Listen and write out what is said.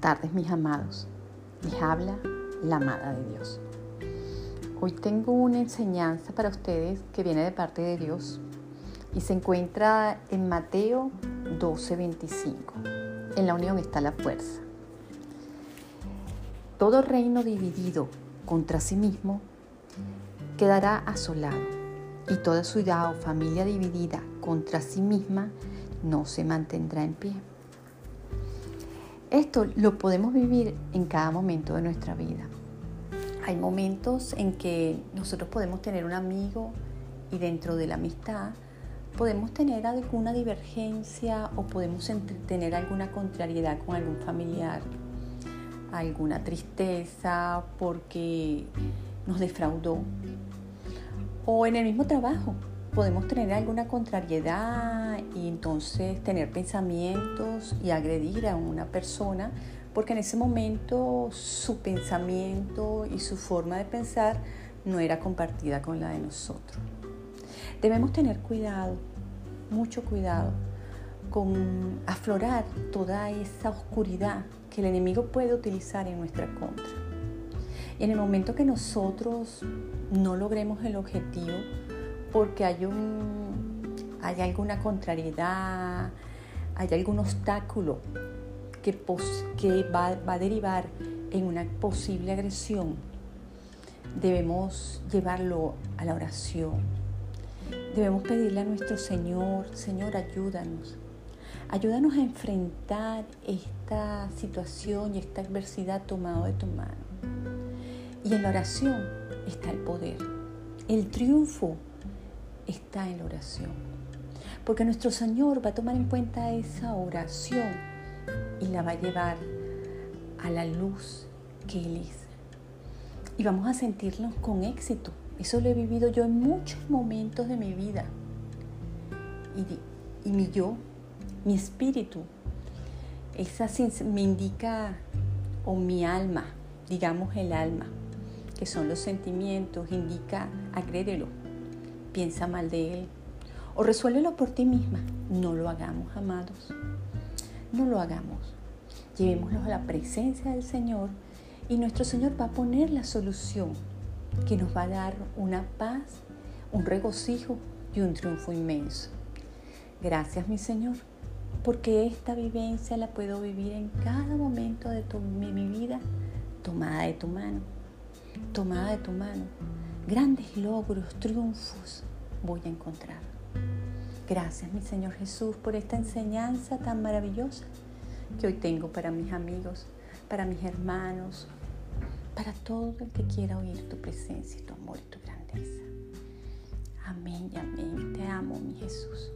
tardes mis amados, les habla la amada de Dios. Hoy tengo una enseñanza para ustedes que viene de parte de Dios y se encuentra en Mateo 12:25. En la unión está la fuerza. Todo reino dividido contra sí mismo quedará asolado y toda ciudad o familia dividida contra sí misma no se mantendrá en pie. Esto lo podemos vivir en cada momento de nuestra vida. Hay momentos en que nosotros podemos tener un amigo y dentro de la amistad podemos tener alguna divergencia o podemos tener alguna contrariedad con algún familiar, alguna tristeza porque nos defraudó. O en el mismo trabajo, podemos tener alguna contrariedad y entonces tener pensamientos y agredir a una persona porque en ese momento su pensamiento y su forma de pensar no era compartida con la de nosotros. Debemos tener cuidado, mucho cuidado, con aflorar toda esa oscuridad que el enemigo puede utilizar en nuestra contra. Y en el momento que nosotros no logremos el objetivo, porque hay, un, hay alguna contrariedad, hay algún obstáculo que, que va, va a derivar en una posible agresión, debemos llevarlo a la oración. Debemos pedirle a nuestro Señor, Señor, ayúdanos. Ayúdanos a enfrentar esta situación y esta adversidad tomado de tu mano. Y en la oración está el poder. El triunfo está en la oración. Porque nuestro Señor va a tomar en cuenta esa oración y la va a llevar a la luz que Él es. Y vamos a sentirnos con éxito. Eso lo he vivido yo en muchos momentos de mi vida. Y, y mi yo, mi espíritu, esa me indica, o mi alma, digamos el alma, que son los sentimientos, indica, agrédelo, piensa mal de él o resuélvelo por ti misma. No lo hagamos, amados. No lo hagamos. Llevémoslo a la presencia del Señor y nuestro Señor va a poner la solución que nos va a dar una paz, un regocijo y un triunfo inmenso. Gracias, mi Señor, porque esta vivencia la puedo vivir en cada momento de mi vida tomada de tu mano, tomada de tu mano grandes logros, triunfos voy a encontrar. Gracias, mi Señor Jesús, por esta enseñanza tan maravillosa que hoy tengo para mis amigos, para mis hermanos, para todo el que quiera oír tu presencia tu amor y tu grandeza. Amén y amén. Te amo, mi Jesús.